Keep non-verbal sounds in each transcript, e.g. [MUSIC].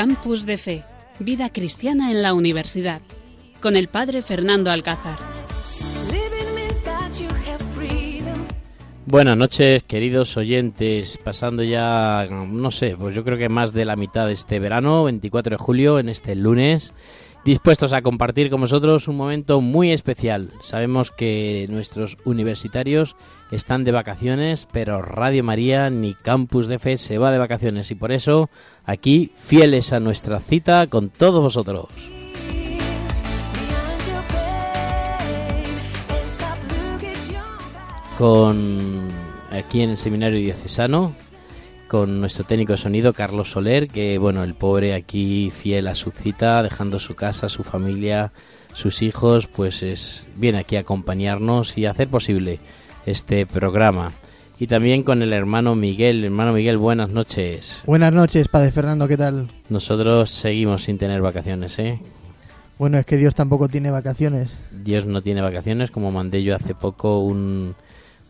Campus de Fe, Vida Cristiana en la Universidad, con el Padre Fernando Alcázar. Buenas noches, queridos oyentes. Pasando ya, no sé, pues yo creo que más de la mitad de este verano, 24 de julio, en este lunes, dispuestos a compartir con vosotros un momento muy especial. Sabemos que nuestros universitarios están de vacaciones, pero Radio María ni Campus de Fe se va de vacaciones y por eso aquí fieles a nuestra cita con todos vosotros. Con aquí en el seminario diocesano con nuestro técnico de sonido Carlos Soler, que bueno, el pobre aquí fiel a su cita, dejando su casa, su familia, sus hijos, pues es viene aquí a acompañarnos y a hacer posible este programa. Y también con el hermano Miguel. Hermano Miguel, buenas noches. Buenas noches, Padre Fernando, ¿qué tal? Nosotros seguimos sin tener vacaciones, ¿eh? Bueno, es que Dios tampoco tiene vacaciones. Dios no tiene vacaciones, como mandé yo hace poco un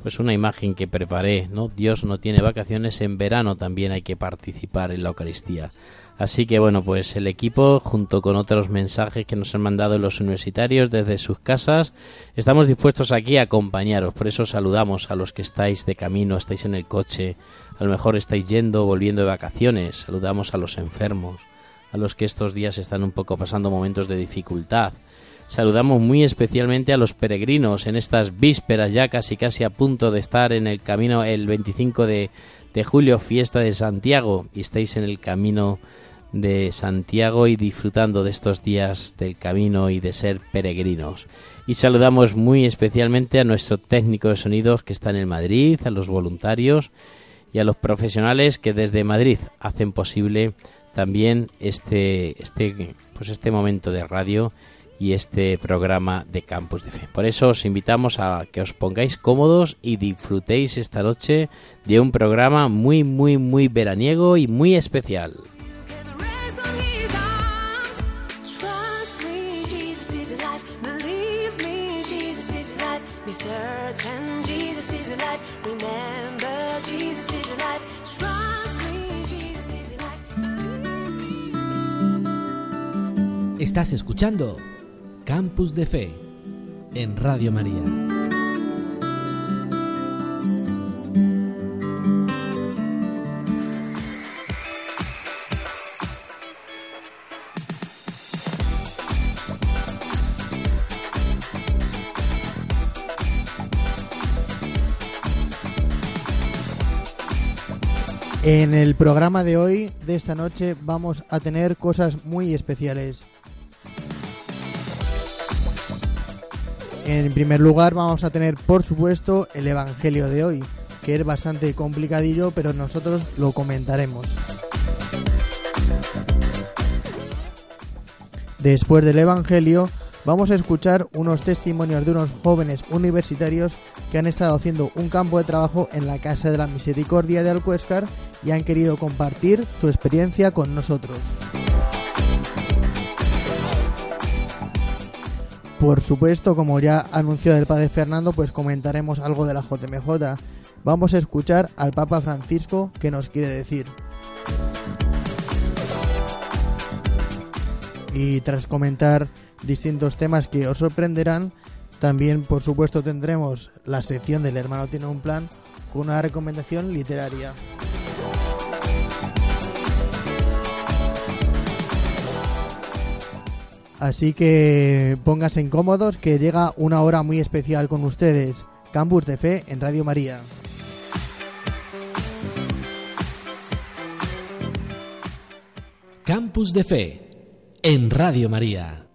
pues una imagen que preparé, ¿no? Dios no tiene vacaciones, en verano también hay que participar en la Eucaristía. Así que bueno, pues el equipo, junto con otros mensajes que nos han mandado los universitarios desde sus casas, estamos dispuestos aquí a acompañaros. Por eso saludamos a los que estáis de camino, estáis en el coche, a lo mejor estáis yendo, volviendo de vacaciones. Saludamos a los enfermos, a los que estos días están un poco pasando momentos de dificultad. Saludamos muy especialmente a los peregrinos en estas vísperas ya casi casi a punto de estar en el camino el 25 de, de julio, fiesta de Santiago, y estáis en el camino de Santiago y disfrutando de estos días del camino y de ser peregrinos. Y saludamos muy especialmente a nuestro técnico de sonidos que está en el Madrid, a los voluntarios y a los profesionales que desde Madrid hacen posible también este, este, pues este momento de radio y este programa de Campus de Fe. Por eso os invitamos a que os pongáis cómodos y disfrutéis esta noche de un programa muy, muy, muy veraniego y muy especial. Estás escuchando Campus de Fe en Radio María. En el programa de hoy, de esta noche, vamos a tener cosas muy especiales. En primer lugar vamos a tener por supuesto el Evangelio de hoy, que es bastante complicadillo, pero nosotros lo comentaremos. Después del Evangelio vamos a escuchar unos testimonios de unos jóvenes universitarios que han estado haciendo un campo de trabajo en la Casa de la Misericordia de Alcuéscar y han querido compartir su experiencia con nosotros. Por supuesto, como ya anunció el padre Fernando, pues comentaremos algo de la JMJ. Vamos a escuchar al Papa Francisco que nos quiere decir. Y tras comentar distintos temas que os sorprenderán, también por supuesto tendremos la sección del hermano tiene un plan con una recomendación literaria. Así que pónganse incómodos que llega una hora muy especial con ustedes. Campus de Fe en Radio María. Campus de Fe en Radio María.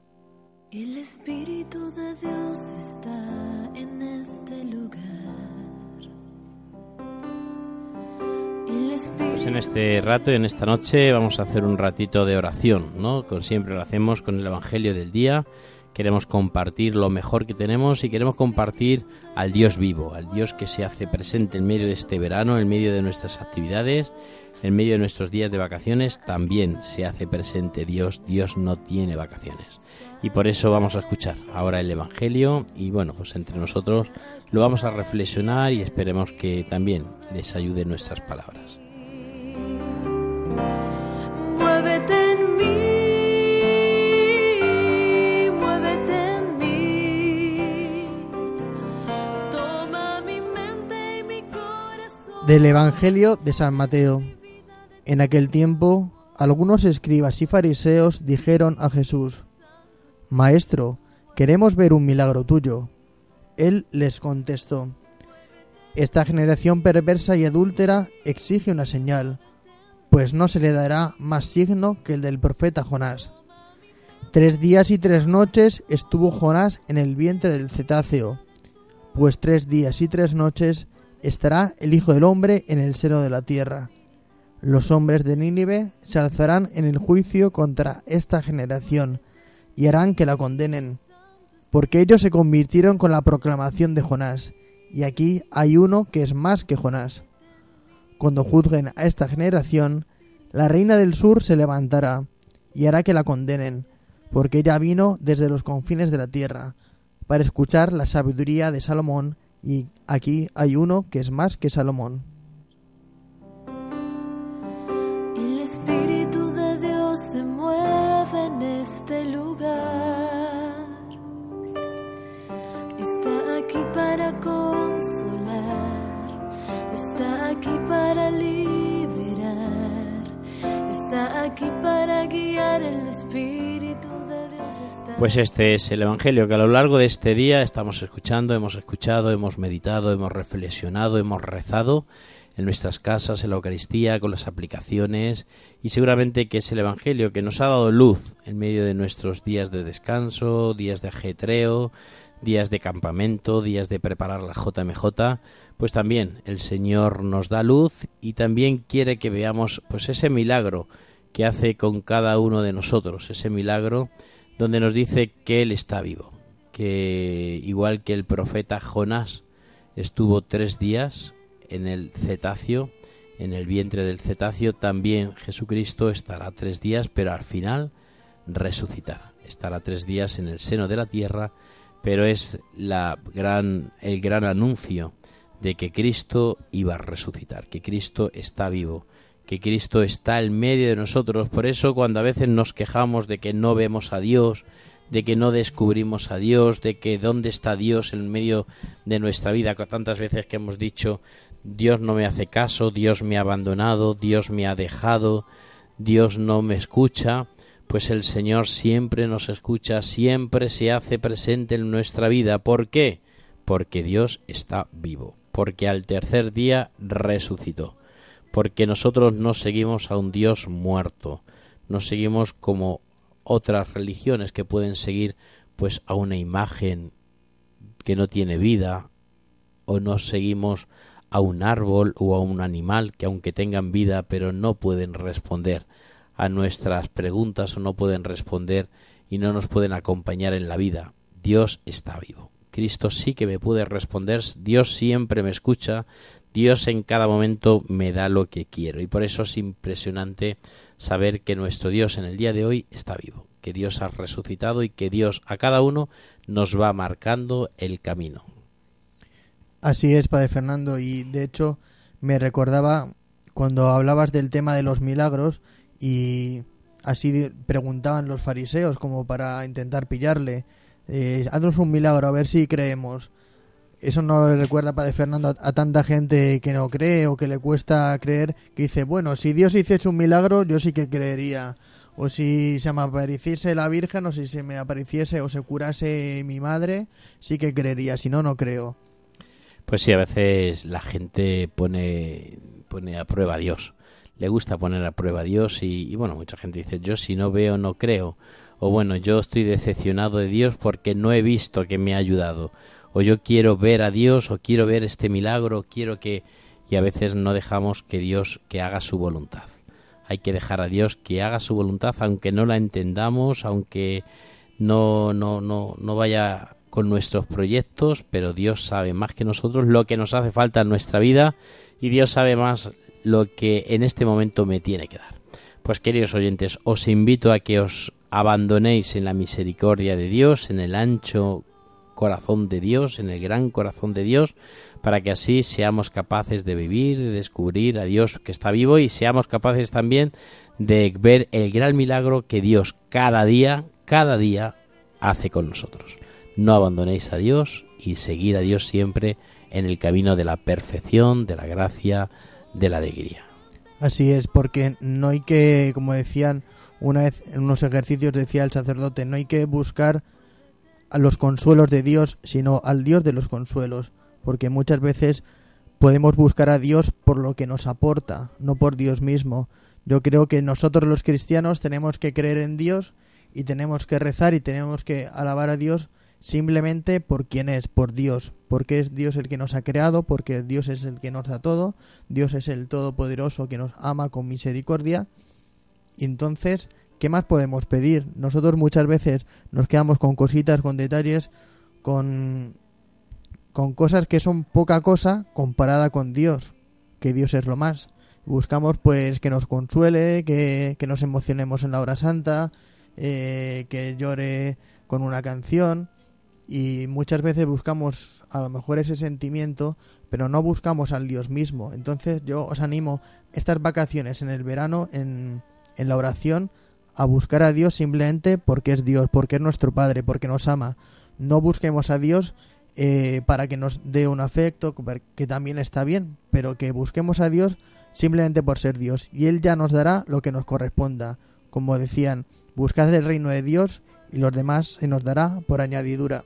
El Espíritu de Dios está Pues en este rato y en esta noche vamos a hacer un ratito de oración, ¿no? Con siempre lo hacemos con el Evangelio del día. Queremos compartir lo mejor que tenemos y queremos compartir al Dios vivo, al Dios que se hace presente en medio de este verano, en medio de nuestras actividades, en medio de nuestros días de vacaciones, también se hace presente Dios. Dios no tiene vacaciones. Y por eso vamos a escuchar ahora el Evangelio y bueno, pues entre nosotros lo vamos a reflexionar y esperemos que también les ayude nuestras palabras. Muévete en en mí, muévete en mí. Toma mi mente y mi corazón. Del Evangelio de San Mateo. En aquel tiempo, algunos escribas y fariseos dijeron a Jesús, Maestro, queremos ver un milagro tuyo. Él les contestó, Esta generación perversa y adúltera exige una señal, pues no se le dará más signo que el del profeta Jonás. Tres días y tres noches estuvo Jonás en el vientre del cetáceo, pues tres días y tres noches estará el Hijo del Hombre en el seno de la tierra. Los hombres de Nínive se alzarán en el juicio contra esta generación y harán que la condenen, porque ellos se convirtieron con la proclamación de Jonás, y aquí hay uno que es más que Jonás. Cuando juzguen a esta generación, la reina del sur se levantará y hará que la condenen, porque ella vino desde los confines de la tierra, para escuchar la sabiduría de Salomón, y aquí hay uno que es más que Salomón. El aquí para consolar. Está aquí para liberar. Está aquí para guiar. El Espíritu de Dios Pues este es el Evangelio que a lo largo de este día estamos escuchando, hemos escuchado, hemos meditado, hemos reflexionado, hemos rezado en nuestras casas, en la Eucaristía, con las aplicaciones y seguramente que es el Evangelio que nos ha dado luz en medio de nuestros días de descanso, días de ajetreo, días de campamento, días de preparar la JMJ, pues también el Señor nos da luz y también quiere que veamos pues ese milagro que hace con cada uno de nosotros, ese milagro donde nos dice que Él está vivo, que igual que el profeta Jonás estuvo tres días en el cetáceo, en el vientre del cetáceo, también Jesucristo estará tres días, pero al final resucitará. Estará tres días en el seno de la tierra, pero es la gran, el gran anuncio de que Cristo iba a resucitar, que Cristo está vivo, que Cristo está en medio de nosotros. Por eso cuando a veces nos quejamos de que no vemos a Dios, de que no descubrimos a Dios, de que dónde está Dios en medio de nuestra vida, tantas veces que hemos dicho Dios no me hace caso, Dios me ha abandonado, Dios me ha dejado, Dios no me escucha, pues el Señor siempre nos escucha, siempre se hace presente en nuestra vida. ¿Por qué? Porque Dios está vivo, porque al tercer día resucitó, porque nosotros no seguimos a un Dios muerto, no seguimos como otras religiones que pueden seguir pues a una imagen que no tiene vida o no seguimos a un árbol o a un animal que aunque tengan vida pero no pueden responder a nuestras preguntas o no pueden responder y no nos pueden acompañar en la vida. Dios está vivo. Cristo sí que me puede responder, Dios siempre me escucha, Dios en cada momento me da lo que quiero y por eso es impresionante saber que nuestro Dios en el día de hoy está vivo, que Dios ha resucitado y que Dios a cada uno nos va marcando el camino. Así es, Padre Fernando, y de hecho me recordaba cuando hablabas del tema de los milagros y así preguntaban los fariseos como para intentar pillarle, eh, haznos un milagro a ver si creemos. Eso no le recuerda, Padre Fernando, a, a tanta gente que no cree o que le cuesta creer, que dice, bueno, si Dios hiciese un milagro, yo sí que creería. O si se me apareciese la Virgen, o si se me apareciese o se curase mi madre, sí que creería, si no, no creo. Pues sí, a veces la gente pone, pone a prueba a Dios. Le gusta poner a prueba a Dios y, bueno, mucha gente dice, yo si no veo no creo. O bueno, yo estoy decepcionado de Dios porque no he visto que me ha ayudado. O yo quiero ver a Dios o quiero ver este milagro, quiero que... Y a veces no dejamos que Dios que haga su voluntad. Hay que dejar a Dios que haga su voluntad aunque no la entendamos, aunque no, no, no, no vaya con nuestros proyectos, pero Dios sabe más que nosotros lo que nos hace falta en nuestra vida y Dios sabe más lo que en este momento me tiene que dar. Pues queridos oyentes, os invito a que os abandonéis en la misericordia de Dios, en el ancho corazón de Dios, en el gran corazón de Dios, para que así seamos capaces de vivir, de descubrir a Dios que está vivo y seamos capaces también de ver el gran milagro que Dios cada día, cada día hace con nosotros. No abandonéis a Dios y seguir a Dios siempre en el camino de la perfección, de la gracia, de la alegría. Así es, porque no hay que, como decían una vez en unos ejercicios, decía el sacerdote, no hay que buscar a los consuelos de Dios, sino al Dios de los consuelos, porque muchas veces podemos buscar a Dios por lo que nos aporta, no por Dios mismo. Yo creo que nosotros los cristianos tenemos que creer en Dios y tenemos que rezar y tenemos que alabar a Dios simplemente por quién es, por Dios, porque es Dios el que nos ha creado, porque Dios es el que nos da todo, Dios es el Todopoderoso que nos ama con misericordia. Entonces, ¿qué más podemos pedir? Nosotros muchas veces nos quedamos con cositas, con detalles, con, con cosas que son poca cosa comparada con Dios, que Dios es lo más. Buscamos pues que nos consuele, que, que nos emocionemos en la hora santa, eh, que llore con una canción y muchas veces buscamos a lo mejor ese sentimiento, pero no buscamos al Dios mismo. Entonces yo os animo estas vacaciones en el verano, en, en la oración, a buscar a Dios simplemente porque es Dios, porque es nuestro Padre, porque nos ama. No busquemos a Dios eh, para que nos dé un afecto, que también está bien, pero que busquemos a Dios simplemente por ser Dios. Y Él ya nos dará lo que nos corresponda. Como decían, buscad el reino de Dios y los demás se nos dará por añadidura.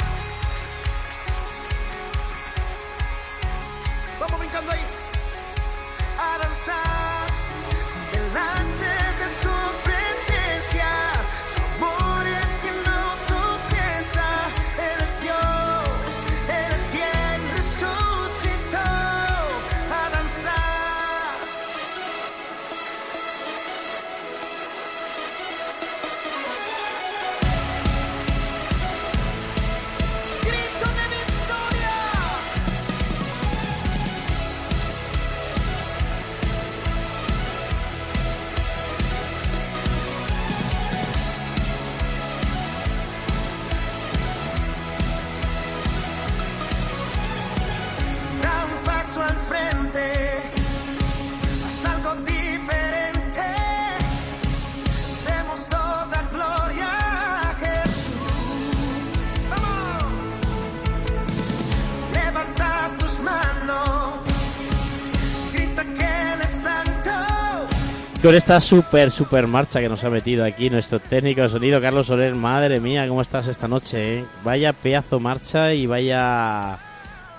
Con esta super, super marcha que nos ha metido aquí nuestro técnico de sonido, Carlos Soler, madre mía, ¿cómo estás esta noche? eh? Vaya pedazo marcha y vaya,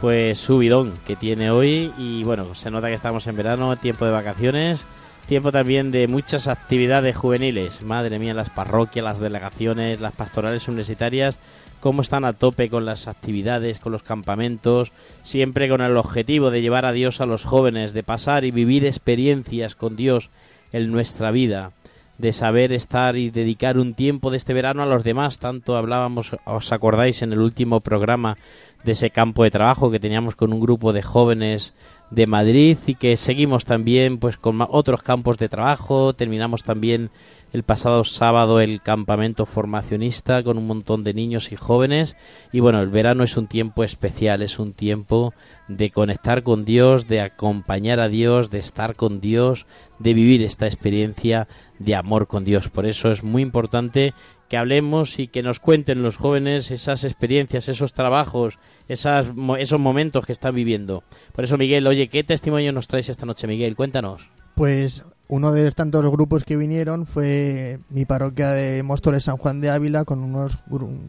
pues, subidón que tiene hoy. Y bueno, se nota que estamos en verano, tiempo de vacaciones, tiempo también de muchas actividades juveniles. Madre mía, las parroquias, las delegaciones, las pastorales universitarias, cómo están a tope con las actividades, con los campamentos, siempre con el objetivo de llevar a Dios a los jóvenes, de pasar y vivir experiencias con Dios en nuestra vida, de saber estar y dedicar un tiempo de este verano a los demás. Tanto hablábamos, os acordáis, en el último programa de ese campo de trabajo que teníamos con un grupo de jóvenes de Madrid y que seguimos también pues con otros campos de trabajo. Terminamos también el pasado sábado el campamento formacionista con un montón de niños y jóvenes. Y bueno, el verano es un tiempo especial, es un tiempo de conectar con Dios, de acompañar a Dios, de estar con Dios, de vivir esta experiencia de amor con Dios. Por eso es muy importante que hablemos y que nos cuenten los jóvenes esas experiencias, esos trabajos, esas, esos momentos que están viviendo. Por eso, Miguel, oye, ¿qué testimonio nos traes esta noche, Miguel? Cuéntanos. Pues uno de tantos grupos que vinieron fue mi parroquia de Móstoles San Juan de Ávila con unos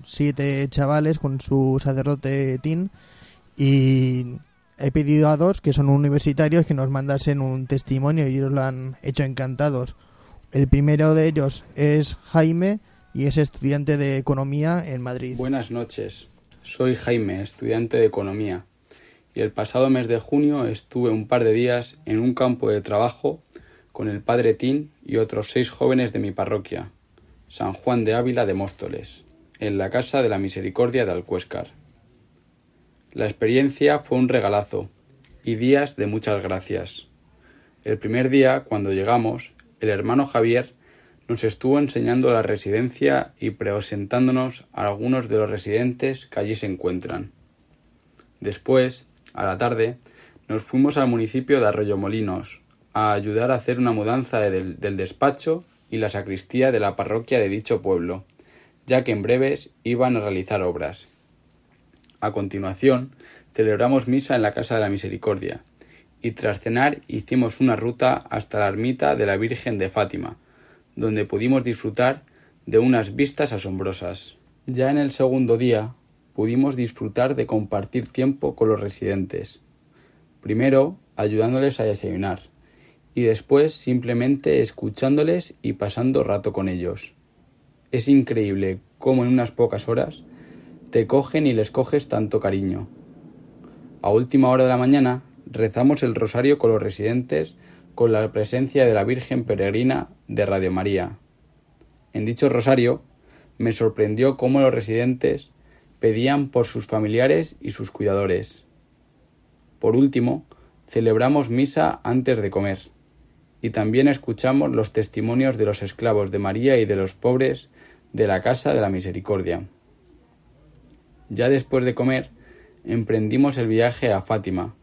siete chavales con su sacerdote Tin y he pedido a dos que son universitarios que nos mandasen un testimonio y ellos lo han hecho encantados. El primero de ellos es Jaime y es estudiante de economía en Madrid. Buenas noches. soy Jaime, estudiante de Economía, y el pasado mes de junio estuve un par de días en un campo de trabajo con el padre Tin y otros seis jóvenes de mi parroquia, San Juan de Ávila de Móstoles, en la Casa de la Misericordia de Alcuéscar. La experiencia fue un regalazo y días de muchas gracias. El primer día, cuando llegamos, el hermano Javier nos estuvo enseñando la residencia y presentándonos a algunos de los residentes que allí se encuentran. Después, a la tarde, nos fuimos al municipio de Arroyomolinos a ayudar a hacer una mudanza del, despacho y la sacristía de la parroquia de dicho pueblo, ya que en breves iban a realizar obras. A continuación, celebramos misa en la Casa de la Misericordia, y tras cenar hicimos una ruta hasta la ermita de la Virgen de Fátima, donde pudimos disfrutar de unas vistas asombrosas. Ya en el segundo día pudimos disfrutar de compartir tiempo con los residentes. Primero ayudándoles a desayunar y después simplemente escuchándoles y pasando rato con ellos. Es increíble cómo en unas pocas horas te cogen y les coges tanto cariño. A última hora de la mañana rezamos el rosario con los residentes con la presencia de la Virgen Peregrina de Radio María. En dicho rosario me sorprendió cómo los residentes pedían por sus familiares y sus cuidadores. Por último, celebramos misa antes de comer y también escuchamos los testimonios de los esclavos de María y de los pobres de la Casa de la Misericordia. Ya después de comer, emprendimos el viaje a Fátima,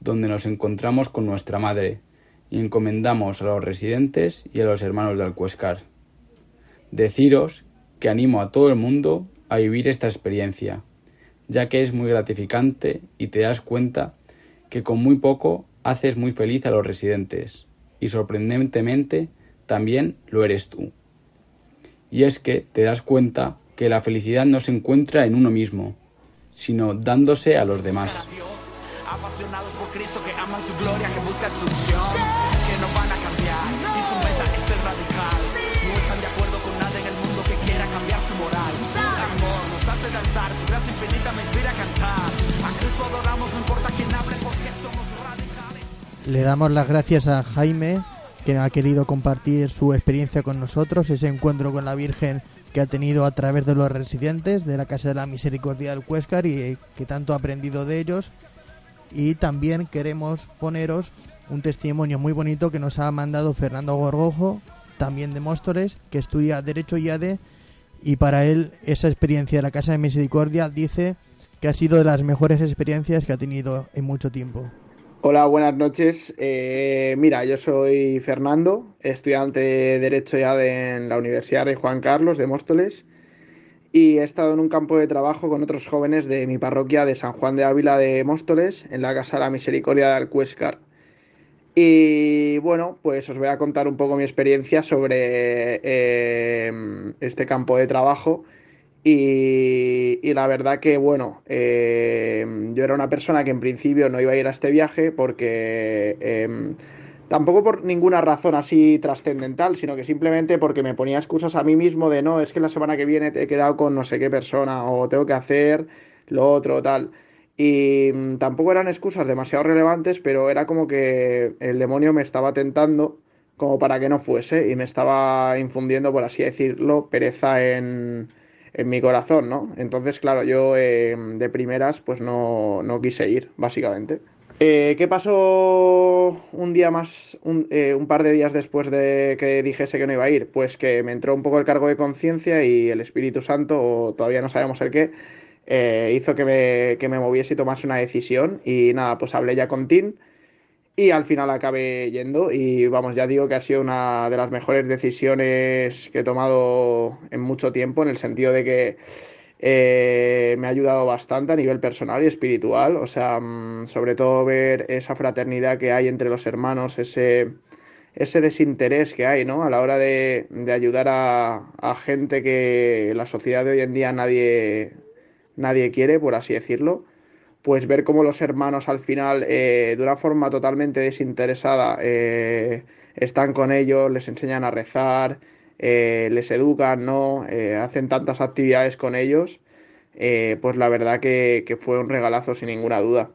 donde nos encontramos con nuestra madre, y encomendamos a los residentes y a los hermanos de Alcuescar. Deciros que animo a todo el mundo a vivir esta experiencia, ya que es muy gratificante y te das cuenta que con muy poco haces muy feliz a los residentes y sorprendentemente también lo eres tú. Y es que te das cuenta que la felicidad no se encuentra en uno mismo, sino dándose a los demás hace danzar, su gracia infinita me inspira a cantar. A Cristo adoramos, no importa quién hable porque somos radicales. Le damos las gracias a Jaime que ha querido compartir su experiencia con nosotros, ese encuentro con la Virgen que ha tenido a través de los residentes de la Casa de la Misericordia del Cuéscar y que tanto ha aprendido de ellos y también queremos poneros un testimonio muy bonito que nos ha mandado Fernando Gorgojo, también de Móstoles, que estudia Derecho y ADE y para él esa experiencia de la Casa de Misericordia dice que ha sido de las mejores experiencias que ha tenido en mucho tiempo. Hola, buenas noches. Eh, mira, yo soy Fernando, estudiante de Derecho y ADE en la Universidad de Juan Carlos de Móstoles y he estado en un campo de trabajo con otros jóvenes de mi parroquia de San Juan de Ávila de Móstoles, en la Casa de la Misericordia de Alcuéscar. Y bueno, pues os voy a contar un poco mi experiencia sobre eh, este campo de trabajo. Y, la verdad que, bueno, eh, yo era una persona que en principio no iba a ir a este viaje porque... Eh, Tampoco por ninguna razón así trascendental, sino que simplemente porque me ponía excusas a mí mismo de no, es que la semana que viene he quedado con no sé qué persona o tengo que hacer lo otro, tal. Y mm, tampoco eran excusas demasiado relevantes, pero era como que el demonio me estaba tentando como para que no fuese y me estaba infundiendo, por así decirlo, pereza en, en mi corazón, ¿no? Entonces, claro, yo eh, de primeras pues no, no quise ir, básicamente. Eh, ¿Qué pasó un día más, eh, un, par de días después de que dijese que no iba a ir? Pues que me entró un poco el cargo de conciencia y el Espíritu Santo, o todavía no sabemos el qué, eh, hizo que me, que me moviese y tomase una decisión. Y nada, pues hablé ya con Tim y al final acabé yendo. Y vamos, ya digo que ha sido una de las mejores decisiones que he tomado en mucho tiempo, en el sentido de que eh, me ha ayudado bastante a nivel personal y espiritual, o sea, mm, sobre todo ver esa fraternidad que hay entre los hermanos, ese, ese desinterés que hay, ¿no? A la hora de, ayudar a, gente que la sociedad de hoy en día nadie, nadie quiere, por así decirlo, pues ver cómo los hermanos al final, eh, de una forma totalmente desinteresada, eh, están con ellos, les enseñan a rezar, eh, les educan, ¿no? Hacen tantas actividades con ellos, pues la verdad que, que fue un regalazo sin ninguna duda.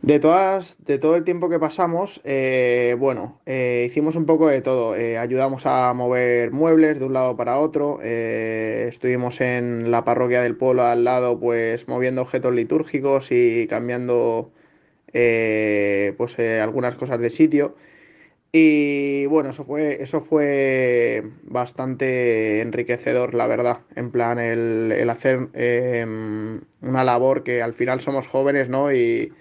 De todas, de todo el tiempo que pasamos, eh, bueno, eh, hicimos un poco de todo. Eh, ayudamos a mover muebles de un lado para otro. eh, estuvimos en la parroquia del pueblo al lado, pues moviendo objetos litúrgicos y cambiando, pues algunas cosas de sitio. Y bueno, eso fue, eso fue bastante enriquecedor, la verdad. En plan, el, el hacer eh, una labor que al final somos jóvenes, ¿no? Y,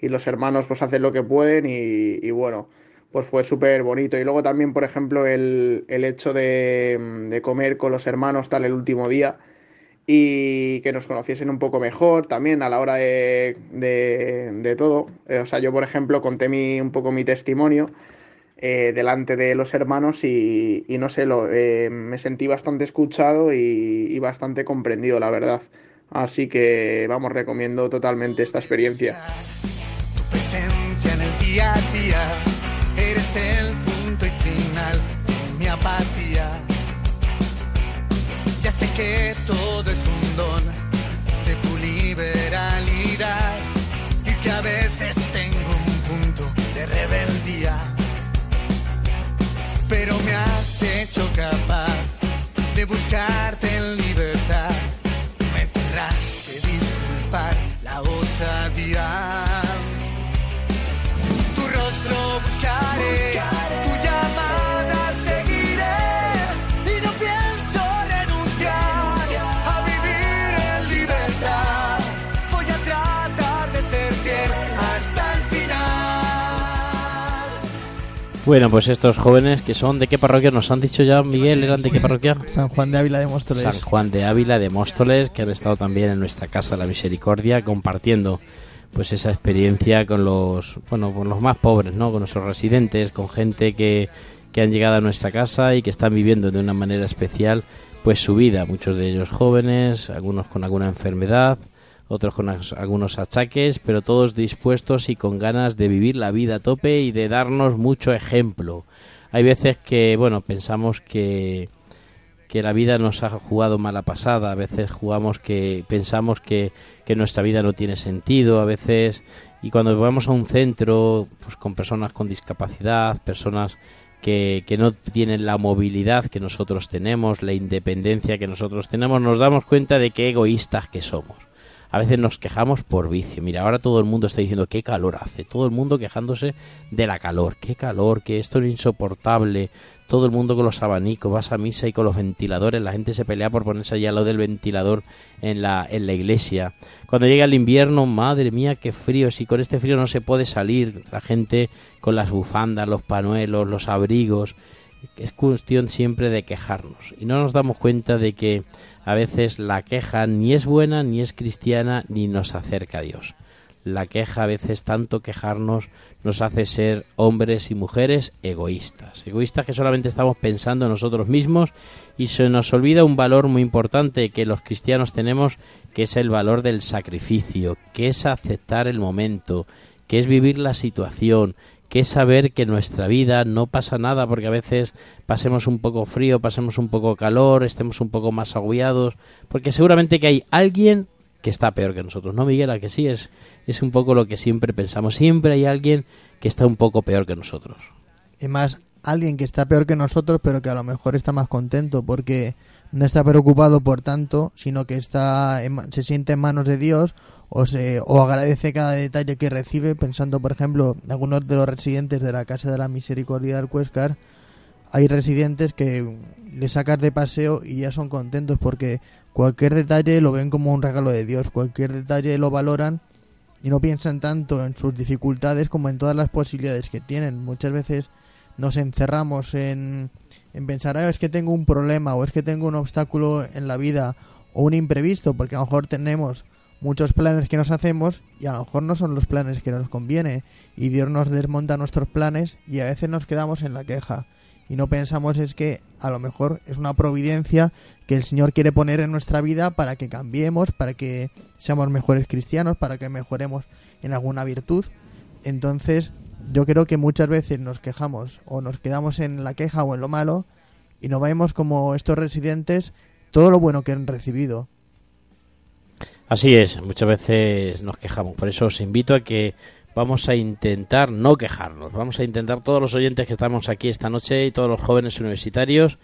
y los hermanos pues hacen lo que pueden y, y bueno, pues fue súper bonito. Y luego también, por ejemplo, el, el hecho de, de comer con los hermanos tal el último día y que nos conociesen un poco mejor también a la hora de, de, de todo. Eh, o sea, yo, por ejemplo, conté mi, un poco mi testimonio eh, delante de los hermanos y, y no sé, lo, eh, me sentí bastante escuchado y, y bastante comprendido, la verdad. Así que, vamos, recomiendo totalmente esta experiencia. Presencia en el día a día, eres el punto y final de mi apatía. Ya sé que todo es un don de tu liberalidad y que a veces tengo un punto de rebeldía. Pero me has hecho capaz de buscarte en libertad. Me tendrás que disculpar la osadía. Bueno, pues estos jóvenes que son de qué parroquia nos han dicho ya, Miguel, eran de qué parroquia? San Juan de Ávila de Móstoles. San Juan de Ávila de Móstoles, que han estado también en nuestra casa La Misericordia compartiendo pues esa experiencia con los bueno, con los más pobres, ¿no? Con nuestros residentes, con gente que que han llegado a nuestra casa y que están viviendo de una manera especial pues su vida, muchos de ellos jóvenes, algunos con alguna enfermedad, otros con algunos achaques, pero todos dispuestos y con ganas de vivir la vida a tope y de darnos mucho ejemplo. Hay veces que, bueno, pensamos que que la vida nos ha jugado mala pasada, a veces jugamos que pensamos que, que nuestra vida no tiene sentido, a veces y cuando vamos a un centro pues con personas con discapacidad, personas que, que no tienen la movilidad que nosotros tenemos, la independencia que nosotros tenemos, nos damos cuenta de qué egoístas que somos. A veces nos quejamos por vicio. Mira, ahora todo el mundo está diciendo qué calor hace. Todo el mundo quejándose de la calor. Qué calor, que esto es insoportable. Todo el mundo con los abanicos, vas a misa y con los ventiladores. La gente se pelea por ponerse allá lo del ventilador en la, en la iglesia. Cuando llega el invierno, madre mía, qué frío. Si con este frío no se puede salir. La gente con las bufandas, los panuelos, los abrigos. Es cuestión siempre de quejarnos. Y no nos damos cuenta de que a veces la queja ni es buena, ni es cristiana, ni nos acerca a Dios. La queja a veces tanto quejarnos nos hace ser hombres y mujeres egoístas. Egoístas que solamente estamos pensando en nosotros mismos y se nos olvida un valor muy importante que los cristianos tenemos, que es el valor del sacrificio, que es aceptar el momento, que es vivir la situación, que es saber que en nuestra vida no pasa nada porque a veces pasemos un poco frío, pasemos un poco calor, estemos un poco más agobiados, porque seguramente que hay alguien que está peor que nosotros, ¿no, Miguel? ¿A que sí? Es, es un poco lo que siempre pensamos. Siempre hay alguien que está un poco peor que nosotros. Y más, alguien que está peor que nosotros, pero que a lo mejor está más contento porque no está preocupado por tanto, sino que está en se siente en manos de Dios o, se, o agradece cada detalle que recibe, pensando, por ejemplo, algunos de los residentes de la Casa de la Misericordia del Cuescar. Hay residentes que le sacas de paseo y ya son contentos porque cualquier detalle lo ven como un regalo de Dios, cualquier detalle lo valoran y no piensan tanto en sus dificultades como en todas las posibilidades que tienen. Muchas veces nos encerramos en, en pensar, "Ah, es que tengo un problema o es que tengo un obstáculo en la vida o un imprevisto, porque a lo mejor tenemos muchos planes que nos hacemos y a lo mejor no son los planes que nos conviene y Dios nos desmonta nuestros planes y a veces nos quedamos en la queja y no pensamos es que a lo mejor es una providencia que el Señor quiere poner en nuestra vida para que cambiemos, para que seamos mejores cristianos, para que mejoremos en alguna virtud. Entonces, yo creo que muchas veces nos quejamos o nos quedamos en la queja o en lo malo y no vemos como estos residentes todo lo bueno que han recibido. Así es, muchas veces nos quejamos. Por eso os invito a que vamos a intentar no quejarnos. Vamos a intentar todos los oyentes que estamos aquí esta noche y todos los jóvenes universitarios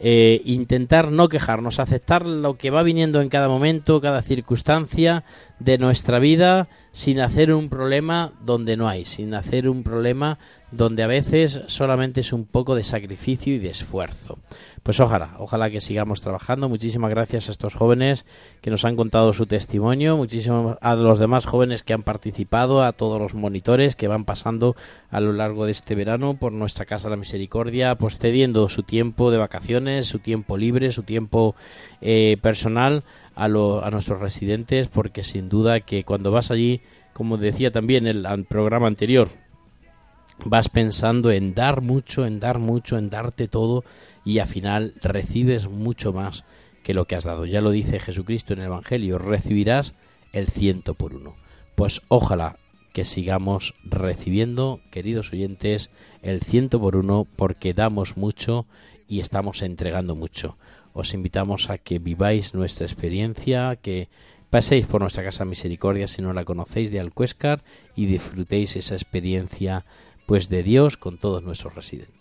eh, intentar no quejarnos, aceptar lo que va viniendo en cada momento, cada circunstancia de nuestra vida, sin hacer un problema donde no hay, sin hacer un problema donde a veces solamente es un poco de sacrificio y de esfuerzo. Pues ojalá, ojalá que sigamos trabajando. Muchísimas gracias a estos jóvenes que nos han contado su testimonio, muchísimas a los demás jóvenes que han participado, a todos los monitores que van pasando a lo largo de este verano por nuestra Casa de la Misericordia, pues cediendo su tiempo de vacaciones, su tiempo libre, su tiempo eh, personal a, lo, a nuestros residentes, porque sin duda que cuando vas allí, como decía también el, el programa anterior, vas pensando en dar mucho, en dar mucho, en darte todo y al final recibes mucho más que lo que has dado. Ya lo dice Jesucristo en el Evangelio, recibirás el ciento por uno. Pues ojalá que sigamos recibiendo, queridos oyentes, el ciento por uno porque damos mucho y estamos entregando mucho. Os invitamos a que viváis nuestra experiencia, que paséis por nuestra casa Misericordia si no la conocéis de Alcuéscar y disfrutéis esa experiencia pues de Dios con todos nuestros residentes.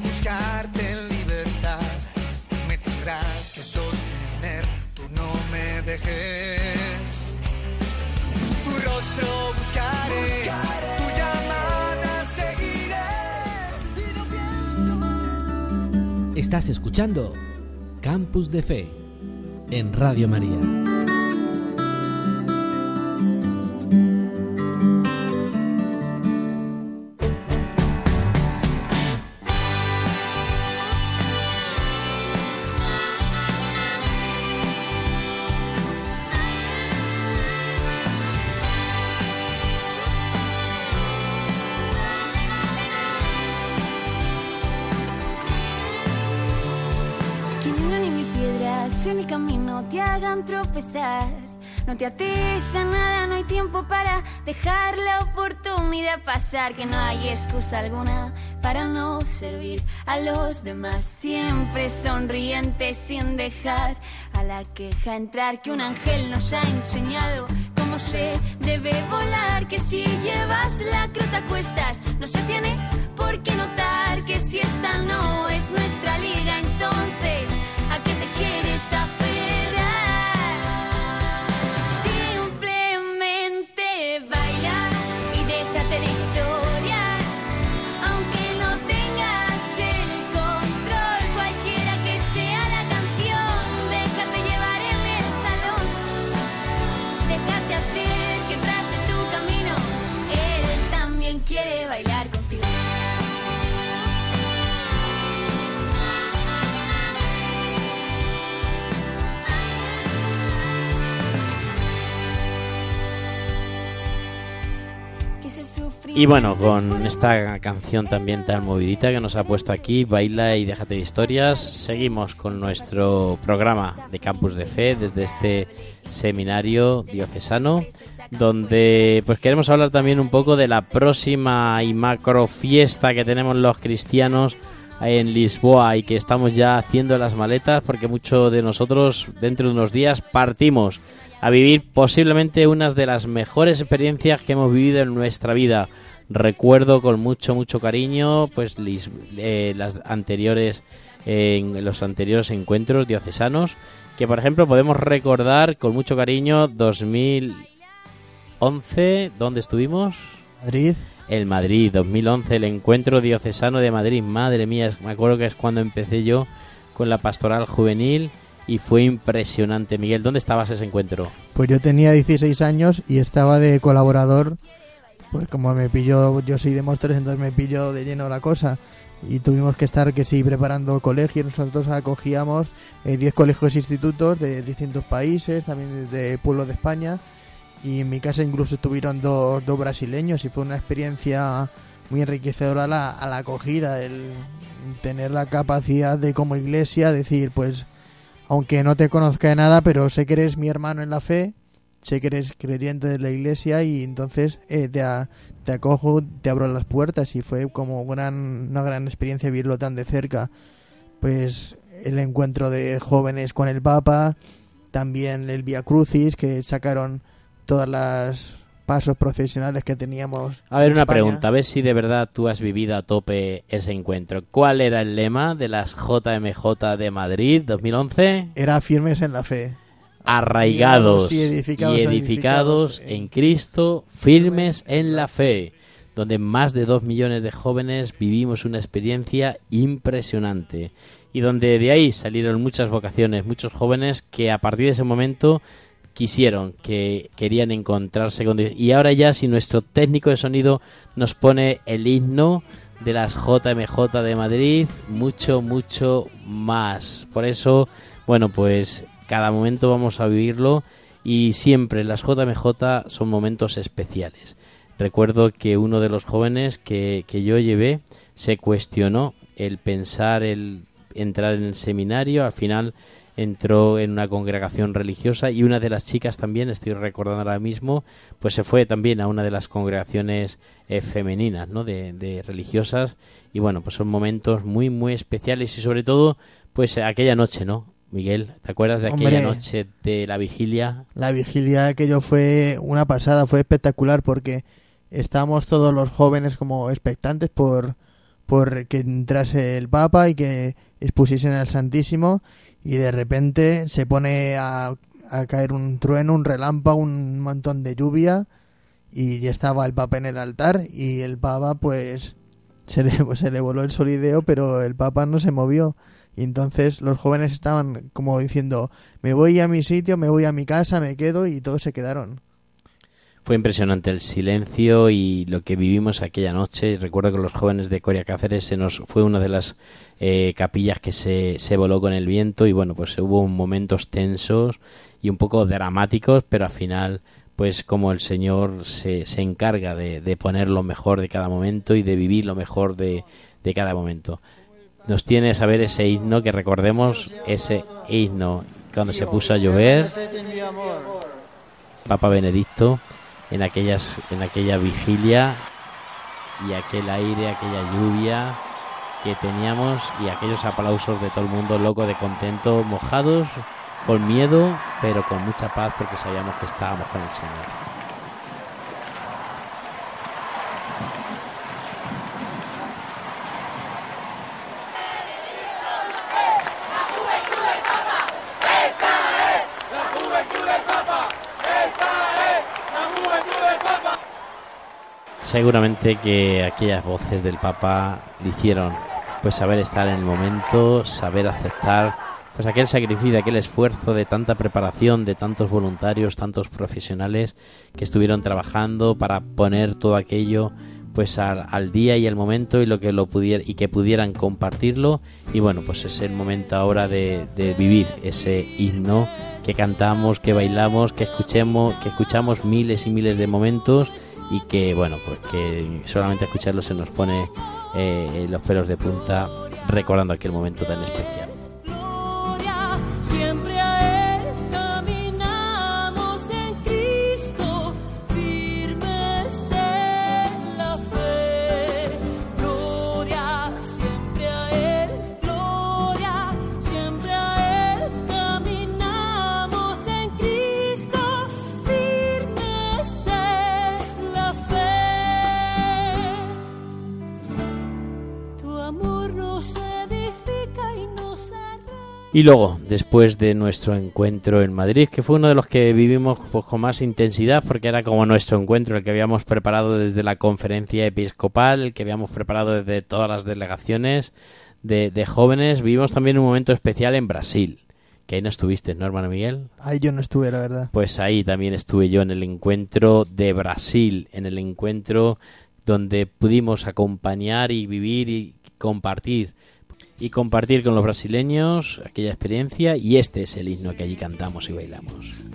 De buscarte en libertad. Me tendrás que sostener, tú no me dejes. Tu rostro buscaré, tu llamada seguiré. Y no Estás escuchando Campus de Fe en Radio María. Que no hay excusa alguna para no servir a los demás. Siempre sonriente sin dejar a la queja entrar. Que un ángel nos ha enseñado cómo se debe volar. Que si llevas la crota a cuestas, no se tiene por qué notar que si esta no es nuestra liga, entonces ¿a qué te quieres aferrar? Y bueno, con esta canción también tan movidita que nos ha puesto aquí, Baila y déjate de historias, seguimos con nuestro programa de Campus de Fe desde este seminario diocesano, donde pues queremos hablar también un poco de la próxima y macro fiesta que tenemos los cristianos en Lisboa y que estamos ya haciendo las maletas porque muchos de nosotros dentro de unos días partimos a vivir posiblemente unas de las mejores experiencias que hemos vivido en nuestra vida. Recuerdo con mucho mucho cariño pues lis- eh, las anteriores eh, en los anteriores encuentros diocesanos que por ejemplo podemos recordar con mucho cariño 2011 ¿dónde estuvimos? Madrid. El Madrid, 2011, el encuentro diocesano de Madrid. Madre mía, me acuerdo que es cuando empecé yo con la pastoral juvenil y fue impresionante. Miguel, ¿dónde estabas ese encuentro? Pues yo tenía 16 años y estaba de colaborador. Pues como me pilló, yo soy de Móstoles, entonces me pilló de lleno la cosa. Y tuvimos que estar, que sí, preparando colegios. Nosotros acogíamos eh, 10 colegios e institutos de distintos países, también de pueblos de España. Y en mi casa incluso estuvieron dos, dos brasileños y fue una experiencia muy enriquecedora la, a la acogida, el tener la capacidad de como iglesia decir, pues aunque no te conozca de nada, pero sé que eres mi hermano en la fe, sé que eres creyente de la iglesia y entonces eh, te, a- te acojo, te abro las puertas y fue como gran, una gran experiencia vivirlo tan de cerca. Pues el encuentro de jóvenes con el Papa, también el Via Crucis, que sacaron todas las pasos profesionales que teníamos. A ver, en una España. pregunta, a ver si de verdad tú has vivido a tope ese encuentro. ¿Cuál era el lema de las JMJ de Madrid 2011? Era firmes en la fe. Arraigados y y edificados, edificados, edificados en- en Cristo, firmes en la fe, donde más de dos millones de jóvenes vivimos una experiencia impresionante y donde de ahí salieron muchas vocaciones, muchos jóvenes que a partir de ese momento quisieron, que querían encontrarse con Dios. Y ahora ya si nuestro técnico de sonido nos pone el himno de las JMJ de Madrid, mucho, mucho más. Por eso, bueno, pues cada momento vamos a vivirlo y siempre las JMJ son momentos especiales. Recuerdo que uno de los jóvenes que, que yo llevé se cuestionó el pensar, el entrar en el seminario, al final entró en una congregación religiosa y una de las chicas también, estoy recordando ahora mismo, pues se fue también a una de las congregaciones eh, femeninas, ¿no? De, de religiosas y bueno, pues son momentos muy muy especiales y sobre todo, pues aquella noche, ¿no? Miguel, ¿te acuerdas de aquella Hombre. noche de la vigilia? La vigilia aquello fue una pasada, fue espectacular porque estábamos todos los jóvenes como expectantes por, por que entrase el Papa y que expusiesen al Santísimo y de repente se pone a, a caer un trueno, un relámpago, un montón de lluvia y ya estaba el Papa en el altar y el Papa pues se le, [LAUGHS] se le voló el solideo pero el Papa no se movió y entonces los jóvenes estaban como diciendo me voy a mi sitio, me voy a mi casa, me quedo y todos se quedaron. Fue impresionante el silencio y lo que vivimos aquella noche. Recuerdo que los jóvenes de Coria Cáceres se nos fue una de las eh, capillas que se, se voló con el viento y bueno, pues hubo momentos tensos y un poco dramáticos, pero al final, pues como el Señor se, se encarga de, de poner lo mejor de cada momento y de vivir lo mejor de, de cada momento. Nos tiene saber ese himno, que recordemos ese himno cuando se puso a llover. Papa Benedicto en aquellas en aquella vigilia y aquel aire, aquella lluvia que teníamos y aquellos aplausos de todo el mundo loco de contento, mojados, con miedo, pero con mucha paz porque sabíamos que estábamos con el Señor. Seguramente que aquellas voces del Papa le hicieron pues saber estar en el momento, saber aceptar pues aquel sacrificio, aquel esfuerzo de tanta preparación, de tantos voluntarios, tantos profesionales que estuvieron trabajando para poner todo aquello pues al, al día y al momento y lo que lo pudiera y que pudieran compartirlo y bueno pues es el momento ahora de, vivir ese himno que cantamos, que bailamos, que escuchemos, que escuchamos miles y miles de momentos y que bueno pues que solamente escucharlo se nos pone eh, los pelos de punta recordando aquel momento tan especial. Y luego, después de nuestro encuentro en Madrid, que fue uno de los que vivimos pues, con más intensidad, porque era como nuestro encuentro, el que habíamos preparado desde la conferencia episcopal, el que habíamos preparado desde todas las delegaciones de, de jóvenes, vivimos también un momento especial en Brasil, que ahí no estuviste, ¿no, hermano Miguel? Ahí yo no estuve, la verdad. Pues ahí también estuve yo en el encuentro de Brasil, en el encuentro donde pudimos acompañar y vivir y compartir y compartir con los brasileños aquella experiencia y este es el himno que allí cantamos y bailamos.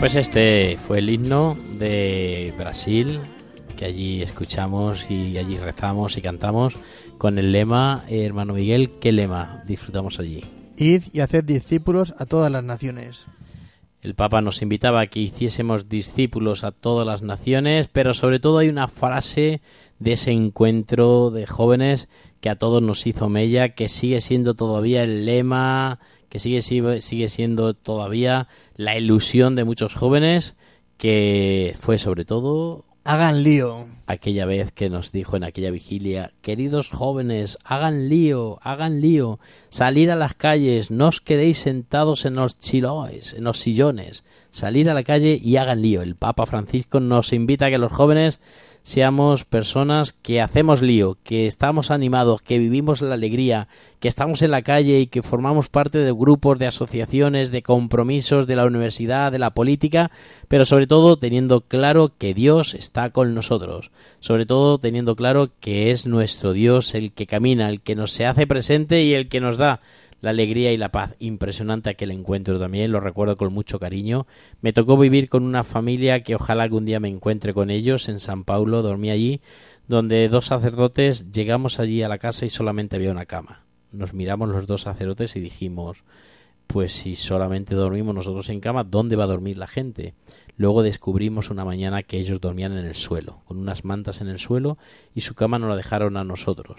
Pues este fue el himno de Brasil, que allí escuchamos y allí rezamos y cantamos con el lema, eh, hermano Miguel, ¿qué lema disfrutamos allí? Id y haced discípulos a todas las naciones. El Papa nos invitaba a que hiciésemos discípulos a todas las naciones, pero sobre todo hay una frase de ese encuentro de jóvenes que a todos nos hizo mella, que sigue siendo todavía el lema, que sigue, sigue, sigue siendo todavía la ilusión de muchos jóvenes, que fue sobre todo Hagan lío. aquella vez que nos dijo en aquella vigilia, queridos jóvenes, hagan lío, hagan lío, salir a las calles, no os quedéis sentados en los chiloes, en los sillones, salir a la calle y hagan lío. El Papa Francisco nos invita a que los jóvenes seamos personas que hacemos lío, que estamos animados, que vivimos la alegría, que estamos en la calle y que formamos parte de grupos, de asociaciones, de compromisos de la universidad, de la política, pero sobre todo teniendo claro que Dios está con nosotros, sobre todo teniendo claro que es nuestro Dios el que camina, el que nos se hace presente y el que nos da la alegría y la paz. Impresionante aquel encuentro también, lo recuerdo con mucho cariño. Me tocó vivir con una familia que ojalá algún día me encuentre con ellos en San Paulo, dormí allí, donde dos sacerdotes llegamos allí a la casa y solamente había una cama. Nos miramos los dos sacerdotes y dijimos, pues si solamente dormimos nosotros en cama, ¿dónde va a dormir la gente? Luego descubrimos una mañana que ellos dormían en el suelo, con unas mantas en el suelo, y su cama nos la dejaron a nosotros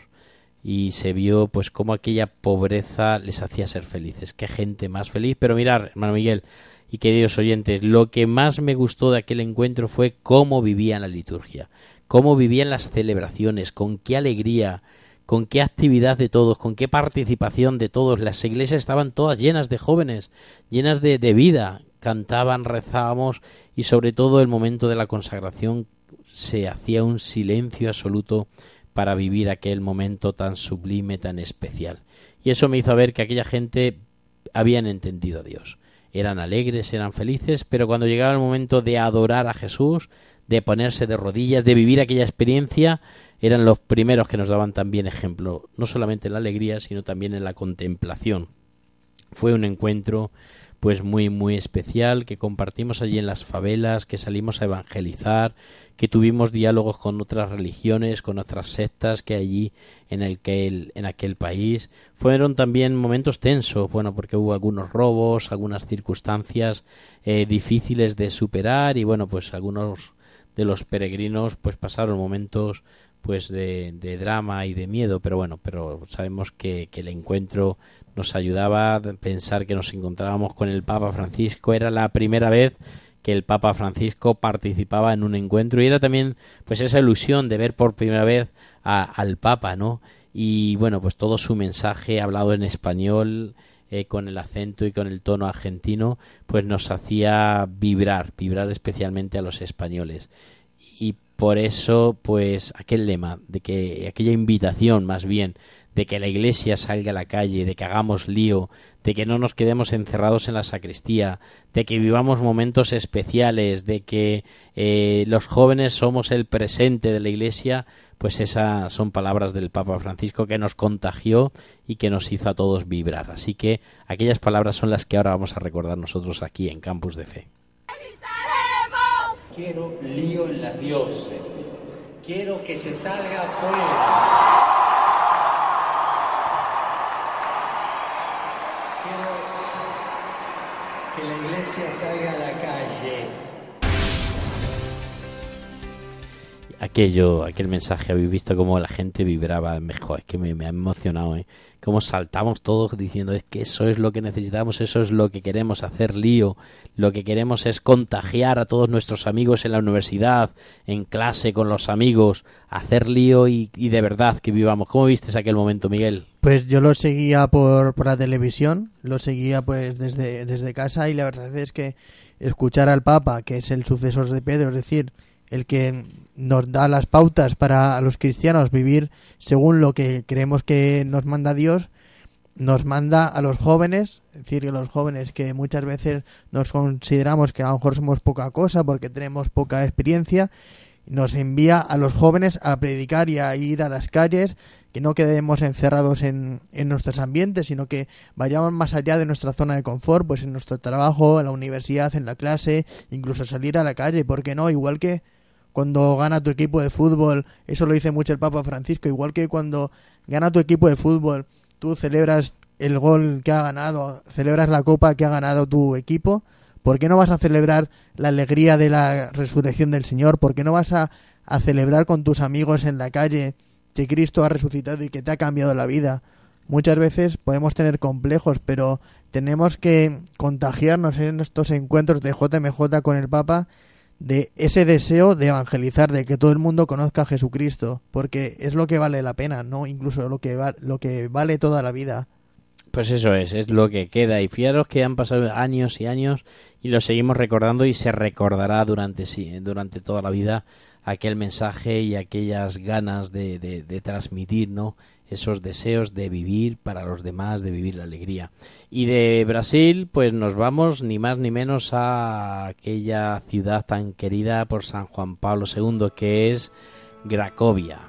y se vio pues cómo aquella pobreza les hacía ser felices. Qué gente más feliz. Pero mirar, hermano Miguel y queridos oyentes, lo que más me gustó de aquel encuentro fue cómo vivían la liturgia, cómo vivían las celebraciones, con qué alegría, con qué actividad de todos, con qué participación de todos. Las iglesias estaban todas llenas de jóvenes, llenas de, de vida. Cantaban, rezábamos y sobre todo el momento de la consagración se hacía un silencio absoluto para vivir aquel momento tan sublime, tan especial. Y eso me hizo ver que aquella gente habían entendido a Dios. Eran alegres, eran felices, pero cuando llegaba el momento de adorar a Jesús, de ponerse de rodillas, de vivir aquella experiencia, eran los primeros que nos daban también ejemplo, no solamente en la alegría, sino también en la contemplación. Fue un encuentro pues muy muy especial que compartimos allí en las favelas, que salimos a evangelizar, que tuvimos diálogos con otras religiones, con otras sectas que allí en el que el, en aquel país. Fueron también momentos tensos, bueno, porque hubo algunos robos, algunas circunstancias eh, difíciles de superar y bueno, pues algunos de los peregrinos pues pasaron momentos pues de, de, drama y de miedo, pero bueno, pero sabemos que, que, el encuentro nos ayudaba a pensar que nos encontrábamos con el Papa Francisco, era la primera vez que el Papa Francisco participaba en un encuentro y era también pues esa ilusión de ver por primera vez a, al Papa, ¿no? Y bueno, pues todo su mensaje hablado en español, eh, con el acento y con el tono argentino, pues nos hacía vibrar, vibrar especialmente a los españoles. Y por eso, pues aquel lema, de que aquella invitación más bien, de que la iglesia salga a la calle, de que hagamos lío, de que no nos quedemos encerrados en la sacristía, de que vivamos momentos especiales, de que eh, los jóvenes somos el presente de la iglesia, pues esas son palabras del Papa Francisco que nos contagió y que nos hizo a todos vibrar. Así que aquellas palabras son las que ahora vamos a recordar nosotros aquí en Campus de Fe. Quiero lío en la diócesis. Quiero que se salga afuera. Que la iglesia salga a la calle. Aquello, aquel mensaje, habéis visto cómo la gente vibraba mejor, es que me, ha emocionado, ¿eh? Cómo saltamos todos diciendo es que eso es lo que necesitamos, eso es lo que queremos hacer lío, lo que queremos es contagiar a todos nuestros amigos en la universidad, en clase, con los amigos, hacer lío y, y de verdad que vivamos. ¿Cómo viste aquel momento, Miguel? Pues yo lo seguía por, por la televisión, lo seguía pues desde, desde casa y la verdad es que escuchar al Papa, que es el sucesor de Pedro, es decir, el que nos da las pautas para los cristianos vivir según lo que creemos que nos manda Dios, nos manda a los jóvenes, es decir, que los jóvenes que muchas veces nos consideramos que a lo mejor somos poca cosa porque tenemos poca experiencia, nos envía a los jóvenes a predicar y a ir a las calles que no quedemos encerrados en, en nuestros ambientes, sino que vayamos más allá de nuestra zona de confort, pues en nuestro trabajo, en la universidad, en la clase, incluso salir a la calle, ¿por qué no? Igual que cuando gana tu equipo de fútbol, eso lo dice mucho el Papa Francisco, igual que cuando gana tu equipo de fútbol, tú celebras el gol que ha ganado, celebras la copa que ha ganado tu equipo, ¿por qué no vas a celebrar la alegría de la resurrección del Señor? ¿Por qué no vas a, a celebrar con tus amigos en la calle que Cristo ha resucitado y que te ha cambiado la vida? Muchas veces podemos tener complejos, pero tenemos que contagiarnos en estos encuentros de JMJ con el Papa de ese deseo de evangelizar, de que todo el mundo conozca a Jesucristo, porque es lo que vale la pena, no incluso lo que va, lo que vale toda la vida. Pues eso es, es lo que queda. Y fijaros que han pasado años y años y lo seguimos recordando y se recordará durante durante toda la vida aquel mensaje y aquellas ganas de, de, transmitir, esos deseos de vivir para los demás, de vivir la alegría. Y de Brasil, pues nos vamos ni más ni menos a aquella ciudad tan querida por San Juan Pablo II que es Cracovia.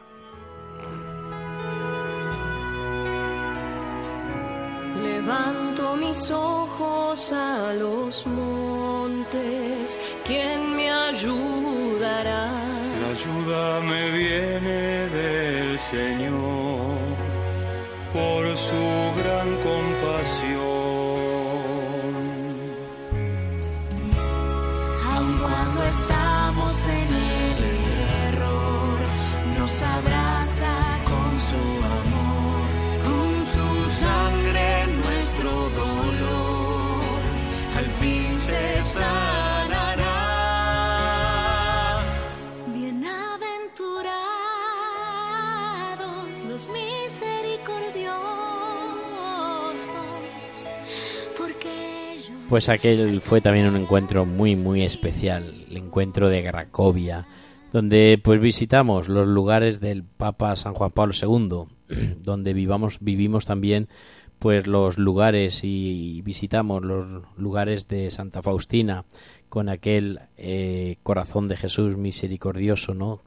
Levanto mis ojos a los montes, ¿quién me ayudará? Ayuda me viene del Señor por su gran compasión. Aun cuando estamos en el error, nos abraza Pues aquel fue también un encuentro muy muy especial, el encuentro de Cracovia, donde pues visitamos los lugares del Papa San Juan Pablo II, [CLEARS THROAT] donde vivamos vivimos también pues los lugares y visitamos los lugares de Santa Faustina con aquel eh, corazón de Jesús misericordioso, ¿no?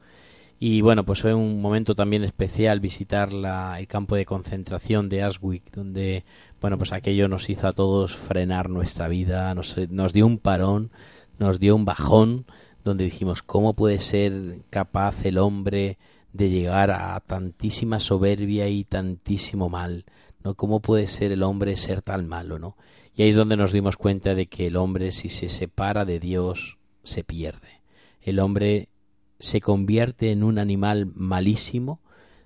Y bueno, pues fue un momento también especial visitar la, el campo de concentración de Auschwitz, donde, bueno, pues aquello nos hizo a todos frenar nuestra vida, nos, nos dio un parón, nos dio un bajón, donde dijimos, ¿cómo puede ser capaz el hombre de llegar a tantísima soberbia y tantísimo mal? ¿no? ¿Cómo puede ser el hombre ser tan malo, no? Y ahí es donde nos dimos cuenta de que el hombre, si se separa de Dios, se pierde. El hombre se convierte en un animal malísimo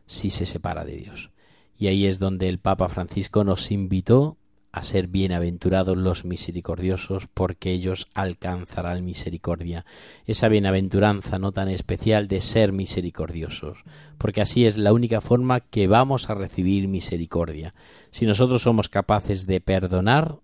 si se separa de Dios. Y ahí es donde el Papa Francisco nos invitó a ser bienaventurados los misericordiosos, porque ellos alcanzarán misericordia. Esa bienaventuranza no tan especial de ser misericordiosos, porque así es la única forma que vamos a recibir misericordia. Si nosotros somos capaces de perdonar,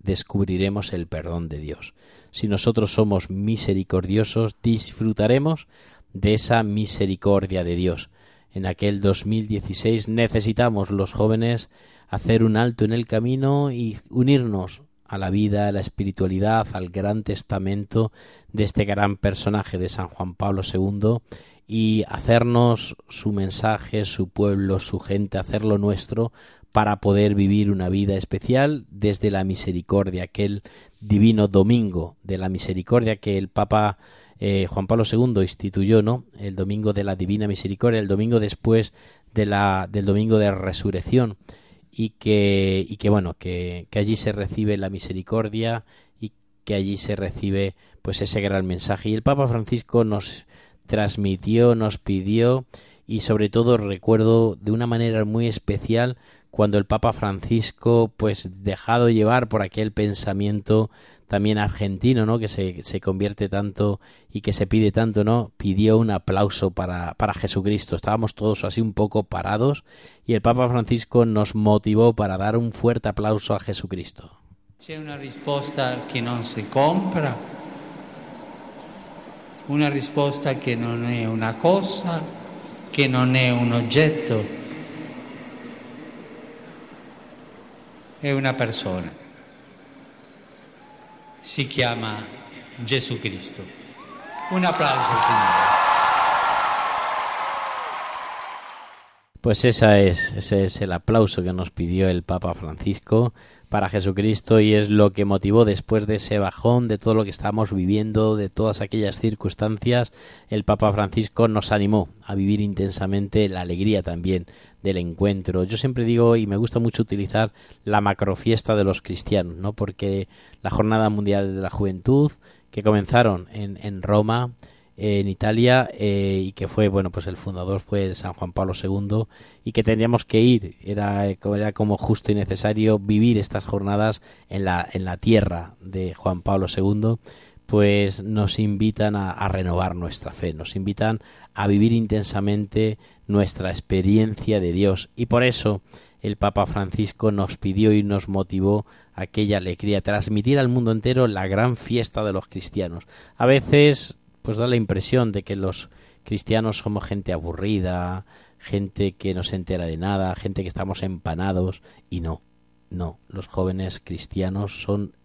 descubriremos el perdón de Dios. Si nosotros somos misericordiosos, disfrutaremos de esa misericordia de Dios. En aquel 2016 necesitamos los jóvenes hacer un alto en el camino y unirnos a la vida, a la espiritualidad, al gran testamento de este gran personaje de San Juan Pablo II y hacernos su mensaje, su pueblo, su gente, hacerlo nuestro para poder vivir una vida especial desde la misericordia, aquel divino domingo de la misericordia que el Papa eh, Juan Pablo II instituyó, ¿no? El domingo de la divina misericordia, el domingo después de la, del domingo de resurrección y que, y que bueno, que, que allí se recibe la misericordia y que allí se recibe pues ese gran mensaje. Y el Papa Francisco nos transmitió, nos pidió y sobre todo recuerdo de una manera muy especial cuando el Papa Francisco, pues dejado llevar por aquel pensamiento también argentino, ¿no? Que se, se convierte tanto y que se pide tanto, ¿no? Pidió un aplauso para, para Jesucristo. Estábamos todos así un poco parados y el Papa Francisco nos motivó para dar un fuerte aplauso a Jesucristo. C'è una risposta che non si compra, una risposta che non è una cosa, che non è un oggetto, è una persona. Si chiama Gesù Cristo. Un applauso, Signore. Pues esa es, ese es el aplauso que nos pidió el Papa Francisco para Jesucristo y es lo que motivó después de ese bajón, de todo lo que estamos viviendo, de todas aquellas circunstancias, el Papa Francisco nos animó a vivir intensamente la alegría también del encuentro. Yo siempre digo y me gusta mucho utilizar la macrofiesta de los cristianos, ¿no? Porque la Jornada Mundial de la Juventud que comenzaron en, en Roma en Italia eh, y que fue bueno pues el fundador fue San Juan Pablo II y que tendríamos que ir. Era, era como justo y necesario vivir estas jornadas en la en la tierra de Juan Pablo II pues nos invitan a, a renovar nuestra fe nos invitan a vivir intensamente nuestra experiencia de Dios. Y por eso el Papa Francisco nos pidió y nos motivó aquella alegría, transmitir al mundo entero la gran fiesta de los cristianos. A veces pues da la impresión de que los cristianos somos gente aburrida, gente que no se entera de nada, gente que estamos empanados y no, no, los jóvenes cristianos son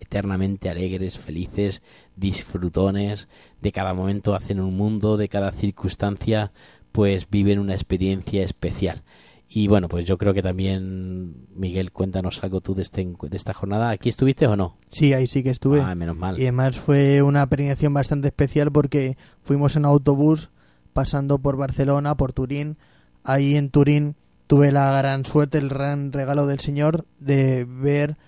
eternamente alegres, felices, disfrutones, de cada momento hacen un mundo, de cada circunstancia pues viven una experiencia especial. Y bueno, pues yo creo que también, Miguel, cuéntanos algo tú de, este, de esta jornada. ¿Aquí estuviste o no? Sí, ahí sí que estuve. Ah, menos mal. Y además fue una peregrinación bastante especial porque fuimos en autobús pasando por Barcelona, por Turín. Ahí en Turín tuve la gran suerte, el gran regalo del Señor de ver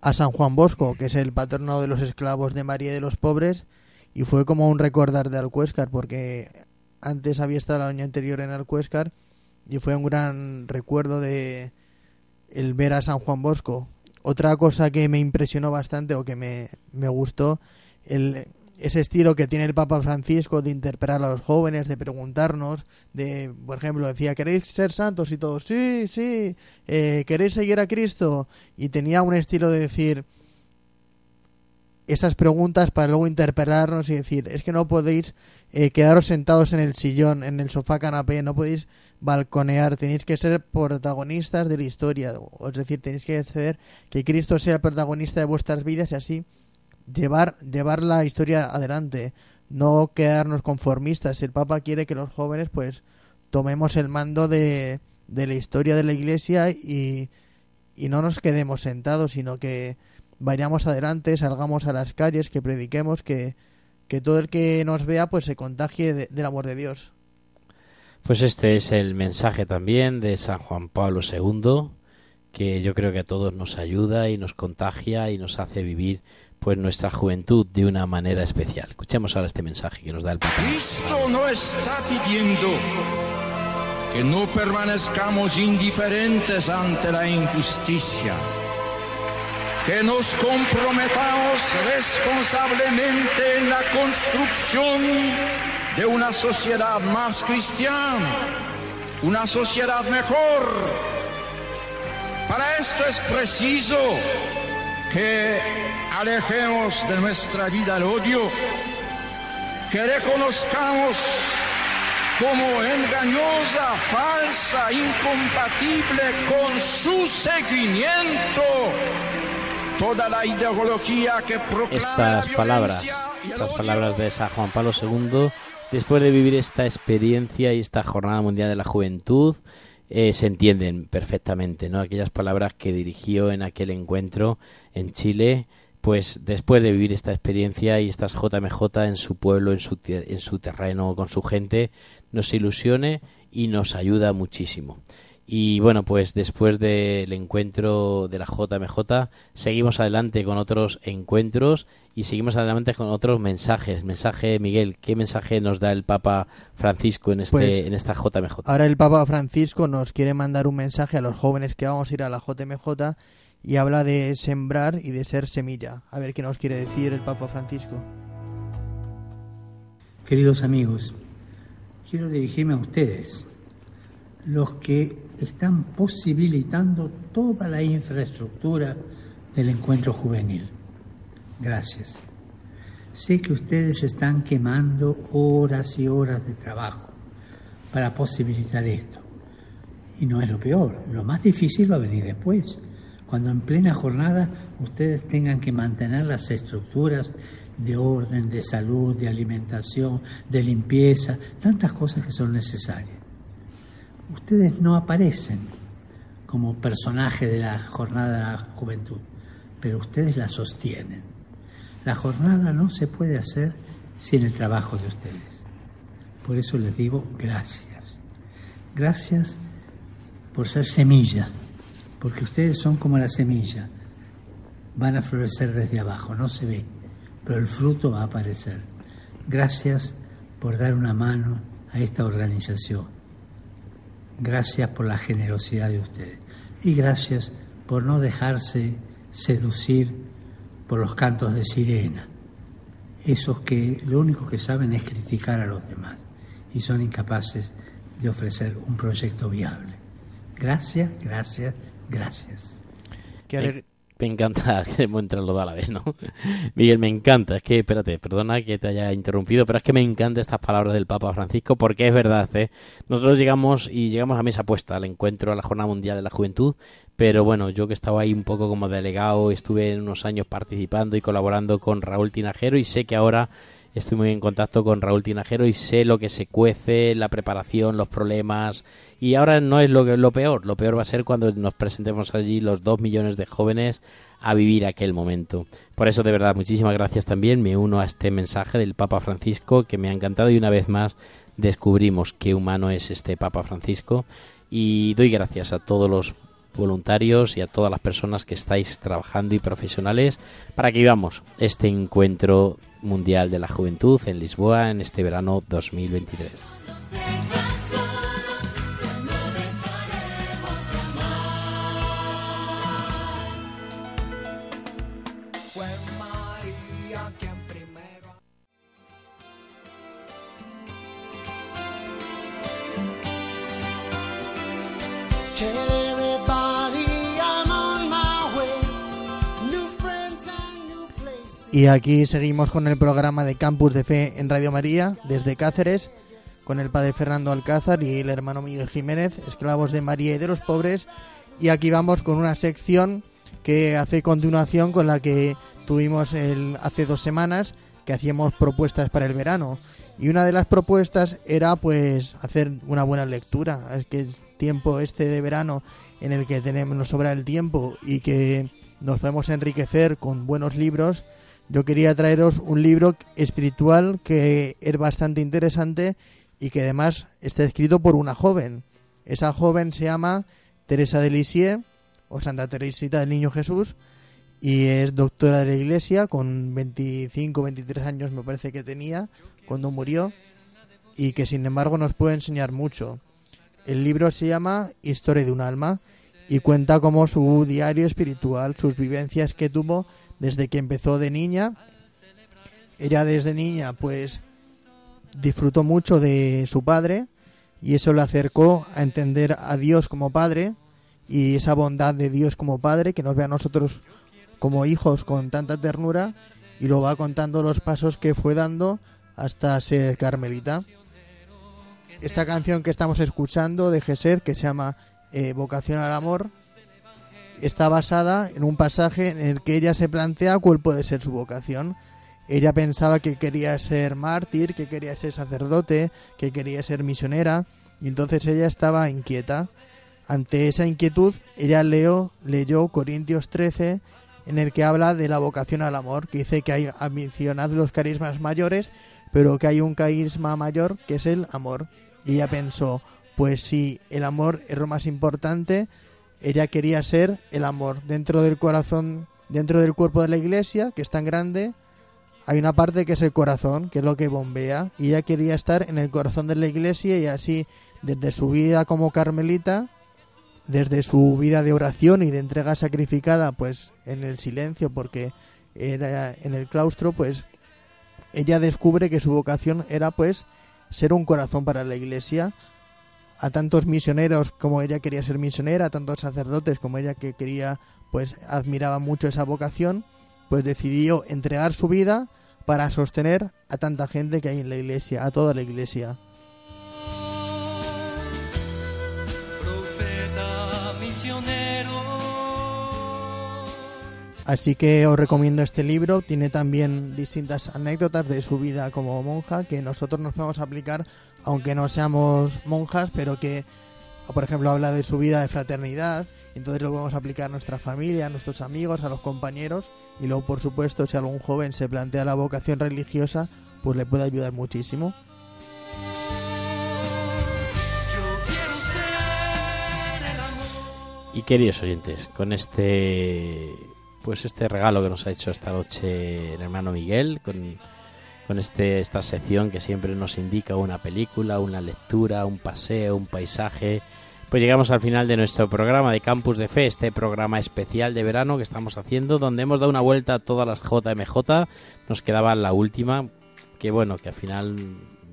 a San Juan Bosco, que es el patrono de los esclavos de María y de los pobres. Y fue como un recordar de Alcuéscar, porque antes había estado el año anterior en Alcuéscar y fue un gran recuerdo de el ver a San Juan Bosco. Otra cosa que me impresionó bastante o que me, me gustó, el, ese estilo que tiene el Papa Francisco de interpelar a los jóvenes, de preguntarnos, de, por ejemplo, decía, ¿queréis ser santos? Y todos, sí, sí, eh, ¿queréis seguir a Cristo? Y tenía un estilo de decir esas preguntas para luego interpelarnos y decir, es que no podéis eh, quedaros sentados en el sillón, en el sofá canapé, no podéis balconear, tenéis que ser protagonistas de la historia, es decir, tenéis que hacer que Cristo sea el protagonista de vuestras vidas y así llevar, llevar la historia adelante, no quedarnos conformistas. El Papa quiere que los jóvenes pues tomemos el mando de, de la historia de la Iglesia y, y no nos quedemos sentados, sino que vayamos adelante, salgamos a las calles, que prediquemos, que, que todo el que nos vea pues se contagie de, del amor de Dios. Pues este es el mensaje también de San Juan Pablo II, que yo creo que a todos nos ayuda y nos contagia y nos hace vivir pues nuestra juventud de una manera especial. Escuchemos ahora este mensaje que nos da el Papa. Cristo no está pidiendo que no permanezcamos indiferentes ante la injusticia, que nos comprometamos responsablemente en la construcción de una sociedad más cristiana, una sociedad mejor. Para esto es preciso que alejemos de nuestra vida el odio, que reconozcamos como engañosa, falsa, incompatible con su seguimiento toda la ideología que proclama Estas la palabras, odio. palabras de San Juan Pablo II, después de vivir esta experiencia y esta Jornada Mundial de la Juventud, eh, se entienden perfectamente, ¿no? Aquellas palabras que dirigió en aquel encuentro en Chile, pues después de vivir esta experiencia y estas JMJ en su pueblo, en su, en su terreno, con su gente, nos ilusione y nos ayuda muchísimo. Y bueno, pues después del encuentro de la JMJ, seguimos adelante con otros encuentros y seguimos adelante con otros mensajes. Mensaje, Miguel, ¿qué mensaje nos da el Papa Francisco en, este, Pues, en esta JMJ? Ahora el Papa Francisco nos quiere mandar un mensaje a los jóvenes que vamos a ir a la JMJ y habla de sembrar y de ser semilla. A ver qué nos quiere decir el Papa Francisco. Queridos amigos, quiero dirigirme a ustedes, los que están posibilitando toda la infraestructura del encuentro juvenil. Gracias. Sé que ustedes están quemando horas y horas de trabajo para posibilitar esto. Y no es lo peor, lo más difícil va a venir después, cuando en plena jornada ustedes tengan que mantener las estructuras de orden, de salud, de alimentación, de limpieza, tantas cosas que son necesarias. Ustedes no aparecen como personaje de la jornada de la juventud, pero ustedes la sostienen. La jornada no se puede hacer sin el trabajo de ustedes. Por eso les digo gracias. Gracias por ser semilla, porque ustedes son como la semilla. Van a florecer desde abajo, no se ve, pero el fruto va a aparecer. Gracias por dar una mano a esta organización. Gracias por la generosidad de ustedes. Y gracias por no dejarse seducir por los cantos de sirena. Esos que lo único que saben es criticar a los demás y son incapaces de ofrecer un proyecto viable. Gracias, gracias, gracias. Me, me encanta [LAUGHS] que hemos entrado a la vez, ¿no? Miguel, me encanta. Es que, espérate, perdona que te haya interrumpido, pero es que me encantan estas palabras del Papa Francisco porque es verdad, ¿eh? Nosotros llegamos y llegamos a mesa puesta al encuentro a la Jornada Mundial de la Juventud, pero bueno, yo que estaba ahí un poco como delegado, estuve unos años participando y colaborando con Raúl Tinajero y sé que ahora estoy muy en contacto con Raúl Tinajero y sé lo que se cuece, la preparación, los problemas. Y ahora no es lo, que, lo peor, lo peor va a ser cuando nos presentemos allí los dos millones de jóvenes a vivir aquel momento. Por eso, de verdad, muchísimas gracias también. Me uno a este mensaje del Papa Francisco que me ha encantado y una vez más descubrimos qué humano es este Papa Francisco. Y doy gracias a todos los voluntarios y a todas las personas que estáis trabajando y profesionales para que vivamos este encuentro mundial de la juventud en Lisboa en este verano 2023. Y aquí seguimos con el programa de Campus de Fe en Radio María desde Cáceres con el padre Fernando Alcázar y el hermano Miguel Jiménez, esclavos de María y de los pobres. Y aquí vamos con una sección que hace continuación con la que tuvimos hace dos semanas, que hacíamos propuestas para el verano. Y una de las propuestas era pues hacer una buena lectura. Es que el tiempo este de verano en el que tenemos, nos sobra el tiempo y que nos podemos enriquecer con buenos libros, yo quería traeros un libro espiritual que es bastante interesante y que además está escrito por una joven. Esa joven se llama Teresa de Lisieux o Santa Teresita del Niño Jesús y es doctora de la Iglesia con 25, 23 años me parece que tenía cuando murió y que sin embargo nos puede enseñar mucho. El libro se llama Historia de un alma y cuenta como su diario espiritual, sus vivencias que tuvo desde que empezó de niña. Ella desde niña pues disfrutó mucho de su padre y eso le acercó a entender a Dios como padre y esa bondad de Dios como padre que nos ve a nosotros como hijos con tanta ternura y lo va contando los pasos que fue dando hasta ser carmelita. Esta canción que estamos escuchando de Gesed que se llama eh, Vocación al Amor está basada en un pasaje en el que ella se plantea cuál puede ser su vocación. Ella pensaba que quería ser mártir, que quería ser sacerdote, que quería ser misionera, y entonces ella estaba inquieta. Ante esa inquietud, ella leo, leyó Corintios 13, en el que habla de la vocación al amor, que dice que hay ambicionad los carismas mayores, pero que hay un carisma mayor que es el amor. Y ella pensó, pues si el amor es lo más importante, ella quería ser el amor dentro del corazón, dentro del cuerpo de la iglesia, que es tan grande. Hay una parte que es el corazón, que es lo que bombea, y ella quería estar en el corazón de la iglesia y así, desde su vida como carmelita, desde su vida de oración y de entrega sacrificada, pues en el silencio, porque era en el claustro, pues ella descubre que su vocación era pues ser un corazón para la iglesia, a tantos misioneros como ella quería ser misionera, a tantos sacerdotes como ella que quería, pues admiraba mucho esa vocación, pues decidió entregar su vida para sostener a tanta gente que hay en la iglesia, a toda la iglesia. Así que os recomiendo este libro. Tiene también distintas anécdotas de su vida como monja que nosotros nos podemos aplicar, aunque no seamos monjas, pero que por ejemplo habla de su vida de fraternidad, entonces lo podemos aplicar a nuestra familia, a nuestros amigos, a los compañeros y luego por supuesto si algún joven se plantea la vocación religiosa, pues le puede ayudar muchísimo. Y queridos oyentes, con este pues este regalo que nos ha hecho esta noche el hermano Miguel, con, con este, esta sección que siempre nos indica una película, una lectura, un paseo, un paisaje, pues llegamos al final de nuestro programa de Campus de Fe, este programa especial de verano que estamos haciendo, donde hemos dado una vuelta a todas las JMJ. Nos quedaba la última, que bueno, que al final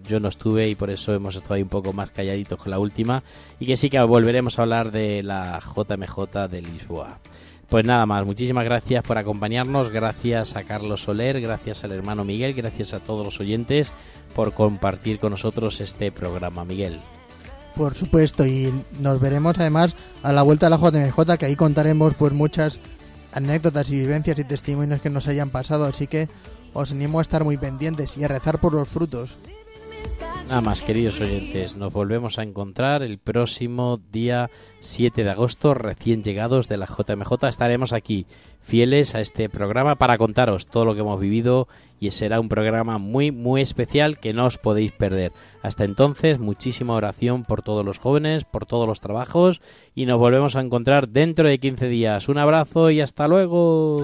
yo no estuve y por eso hemos estado ahí un poco más calladitos con la última. Y que sí que volveremos a hablar de la JMJ de Lisboa. Pues nada más, muchísimas gracias por acompañarnos, gracias a Carlos Soler, gracias al hermano Miguel, gracias a todos los oyentes por compartir con nosotros este programa, Miguel. Por supuesto, y nos veremos además a la vuelta a la JMJ, que ahí contaremos pues muchas anécdotas y vivencias y testimonios que nos hayan pasado, así que os animo a estar muy pendientes y a rezar por los frutos. Nada más, queridos oyentes, nos volvemos a encontrar el próximo día 7 de agosto, recién llegados de la JMJ. Estaremos aquí, fieles a este programa, para contaros todo lo que hemos vivido y será un programa muy, muy especial que no os podéis perder. Hasta entonces, muchísima oración por todos los jóvenes, por todos los trabajos y nos volvemos a encontrar dentro de 15 días. Un abrazo y hasta luego.